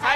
才。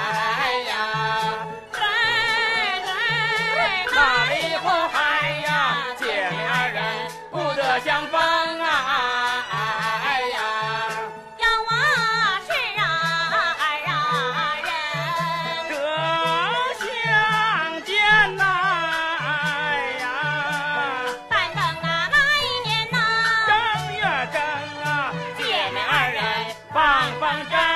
Bye.